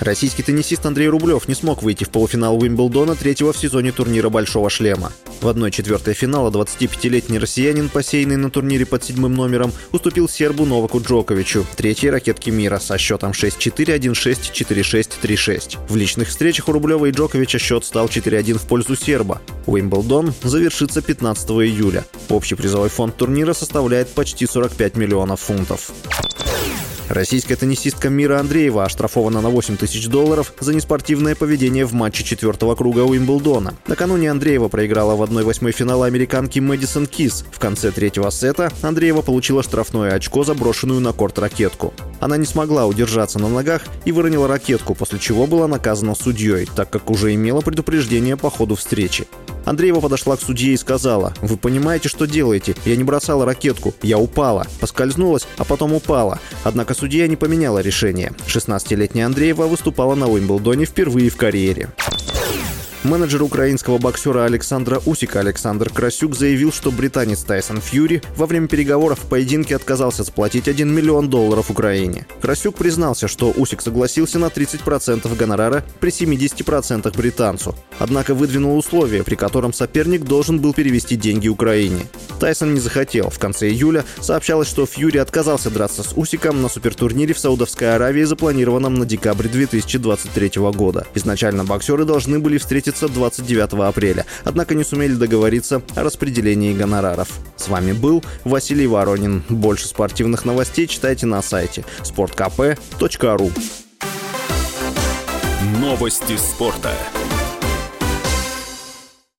Российский теннисист Андрей Рублев не смог выйти в полуфинал Уимблдона третьего в сезоне турнира «Большого шлема». В 1-4 финала 25-летний россиянин, посеянный на турнире под седьмым номером, уступил сербу Новаку Джоковичу, третьей ракетке мира, со счетом 6-4, 1-6, 4-6, 3-6. В личных встречах у Рублева и Джоковича счет стал 4-1 в пользу серба. Уимблдон завершится 15 июля. Общий призовой фонд турнира составляет почти 45 миллионов фунтов. Российская теннисистка Мира Андреева оштрафована на 8 тысяч долларов за неспортивное поведение в матче четвертого круга Уимблдона. Накануне Андреева проиграла в 1-8 финала американки Мэдисон Кис. В конце третьего сета Андреева получила штрафное очко за брошенную на корт ракетку. Она не смогла удержаться на ногах и выронила ракетку, после чего была наказана судьей, так как уже имела предупреждение по ходу встречи. Андреева подошла к судье и сказала, «Вы понимаете, что делаете? Я не бросала ракетку, я упала. Поскользнулась, а потом упала». Однако судья не поменяла решение. 16-летняя Андреева выступала на Уимблдоне впервые в карьере. Менеджер украинского боксера Александра Усика Александр Красюк заявил, что британец Тайсон Фьюри во время переговоров в поединке отказался заплатить 1 миллион долларов Украине. Красюк признался, что Усик согласился на 30% гонорара при 70% британцу. Однако выдвинул условие, при котором соперник должен был перевести деньги Украине. Тайсон не захотел. В конце июля сообщалось, что Фьюри отказался драться с Усиком на супертурнире в Саудовской Аравии, запланированном на декабрь 2023 года. Изначально боксеры должны были встретиться встретиться 29 апреля, однако не сумели договориться о распределении гонораров. С вами был Василий Воронин. Больше спортивных новостей читайте на сайте sportkp.ru Новости спорта.